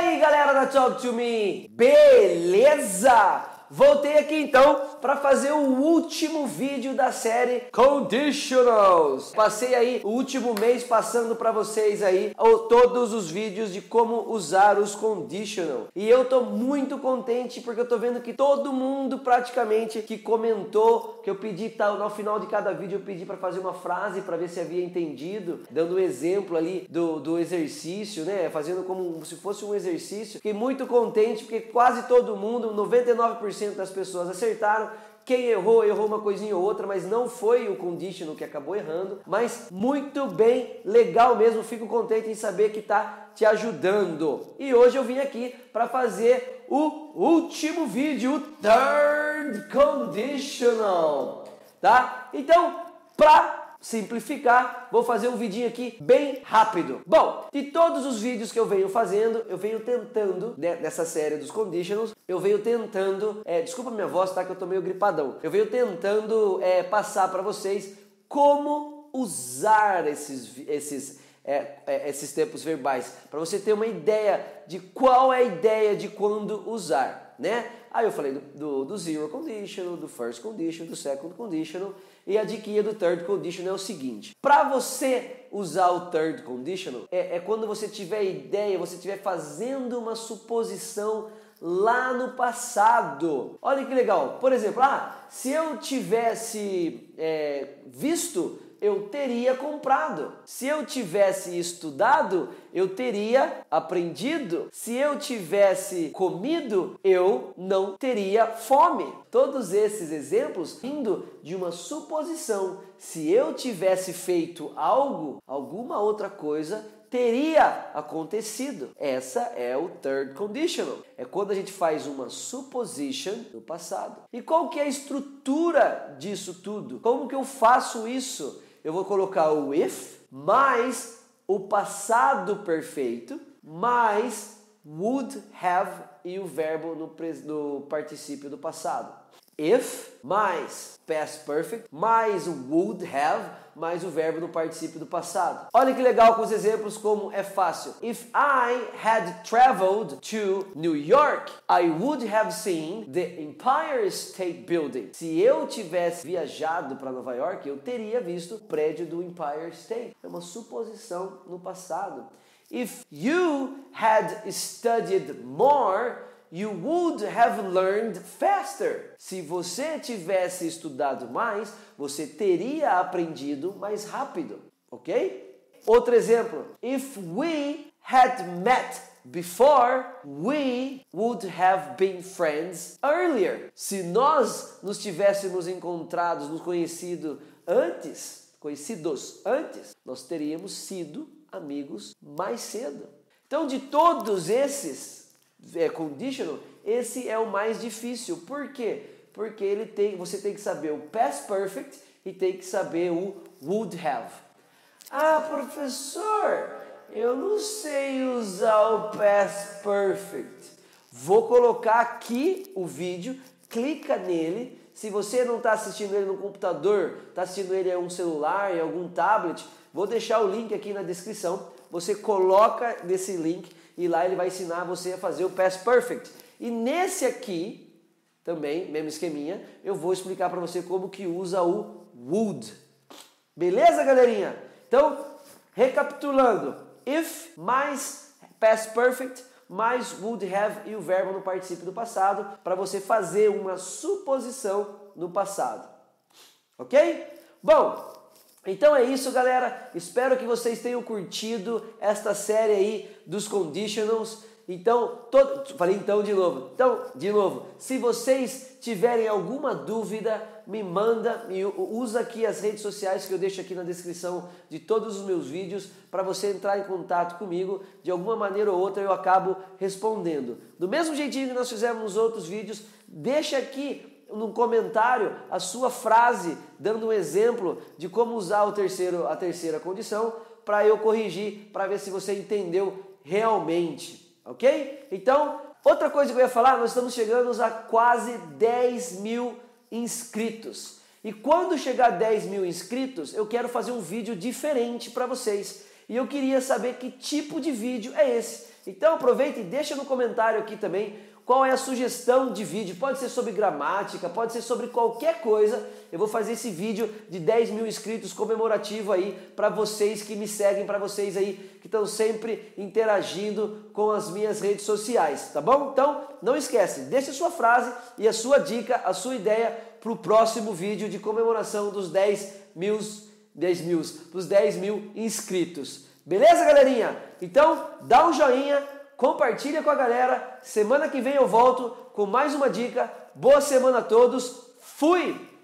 aí, galera da Talk to Me? Beleza? Voltei aqui então para fazer o último vídeo da série Conditionals. Passei aí o último mês passando para vocês aí todos os vídeos de como usar os conditional. E eu tô muito contente porque eu tô vendo que todo mundo praticamente que comentou, que eu pedi tal no final de cada vídeo eu pedi para fazer uma frase para ver se havia entendido, dando um exemplo ali do, do exercício, né? Fazendo como se fosse um exercício. Fiquei muito contente porque quase todo mundo, 99% 90% das pessoas acertaram. Quem errou, errou uma coisinha ou outra, mas não foi o conditional que acabou errando. Mas muito bem, legal mesmo. Fico contente em saber que está te ajudando. E hoje eu vim aqui para fazer o último vídeo, o third conditional, tá? Então, para simplificar, vou fazer um vidinho aqui bem rápido. Bom, de todos os vídeos que eu venho fazendo, eu venho tentando, né, nessa série dos conditionals, eu venho tentando, é, desculpa minha voz, tá, que eu tô meio gripadão. Eu venho tentando é, passar para vocês como usar esses, esses, é, é, esses tempos verbais, para você ter uma ideia de qual é a ideia de quando usar, né? Aí eu falei do, do, do zero conditional, do first conditional, do second conditional, e a dica do third conditional é o seguinte: para você usar o third conditional, é, é quando você tiver ideia, você estiver fazendo uma suposição lá no passado. Olha que legal. Por exemplo, ah, se eu tivesse é, visto eu teria comprado. Se eu tivesse estudado, eu teria aprendido. Se eu tivesse comido, eu não teria fome. Todos esses exemplos vindo de uma suposição. Se eu tivesse feito algo, alguma outra coisa, teria acontecido. Essa é o third conditional. É quando a gente faz uma supposition no passado. E qual que é a estrutura disso tudo? Como que eu faço isso? Eu vou colocar o if mais o passado perfeito mais would have e o verbo no, no particípio do passado. If mais past perfect mais would have mais o verbo no particípio do passado. Olha que legal com os exemplos como é fácil. If I had traveled to New York, I would have seen the Empire State Building. Se eu tivesse viajado para Nova York, eu teria visto o prédio do Empire State. É uma suposição no passado. If you had studied more, you would have learned faster. Se você tivesse estudado mais, você teria aprendido mais rápido, ok? Outro exemplo. If we had met before, we would have been friends earlier. Se nós nos tivéssemos encontrados, nos conhecido antes, conhecidos antes, nós teríamos sido amigos mais cedo. Então, de todos esses é, conditional, esse é o mais difícil. Por quê? Porque ele tem, você tem que saber o past perfect e tem que saber o would have. Ah, professor, eu não sei usar o past perfect. Vou colocar aqui o vídeo, clica nele. Se você não está assistindo ele no computador, está assistindo ele em um celular, em algum tablet, vou deixar o link aqui na descrição. Você coloca nesse link e lá ele vai ensinar você a fazer o past perfect. E nesse aqui, também, mesmo esqueminha, eu vou explicar para você como que usa o would. Beleza, galerinha? Então, recapitulando, if mais past perfect mais would have e o verbo no particípio do passado para você fazer uma suposição no passado. OK? Bom, então é isso, galera. Espero que vocês tenham curtido esta série aí dos conditionals. Então, todo... falei então de novo. Então, de novo, se vocês tiverem alguma dúvida, me manda, me usa aqui as redes sociais que eu deixo aqui na descrição de todos os meus vídeos para você entrar em contato comigo. De alguma maneira ou outra eu acabo respondendo. Do mesmo jeitinho que nós fizemos nos outros vídeos, deixa aqui no comentário a sua frase dando um exemplo de como usar o terceiro, a terceira condição para eu corrigir, para ver se você entendeu realmente, ok? Então, outra coisa que eu ia falar, nós estamos chegando a quase 10 mil inscritos. E quando chegar a 10 mil inscritos, eu quero fazer um vídeo diferente para vocês. E eu queria saber que tipo de vídeo é esse. Então aproveita e deixa no comentário aqui também qual é a sugestão de vídeo. Pode ser sobre gramática, pode ser sobre qualquer coisa. Eu vou fazer esse vídeo de 10 mil inscritos comemorativo aí para vocês que me seguem, para vocês aí que estão sempre interagindo com as minhas redes sociais, tá bom? Então não esquece, deixa a sua frase e a sua dica, a sua ideia para o próximo vídeo de comemoração dos 10 mil, 10 mil, dos 10 mil inscritos. Beleza, galerinha? Então dá um joinha compartilha com a galera. Semana que vem eu volto com mais uma dica. Boa semana a todos. Fui!